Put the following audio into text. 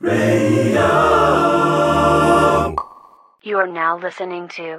Radio. You are now listening to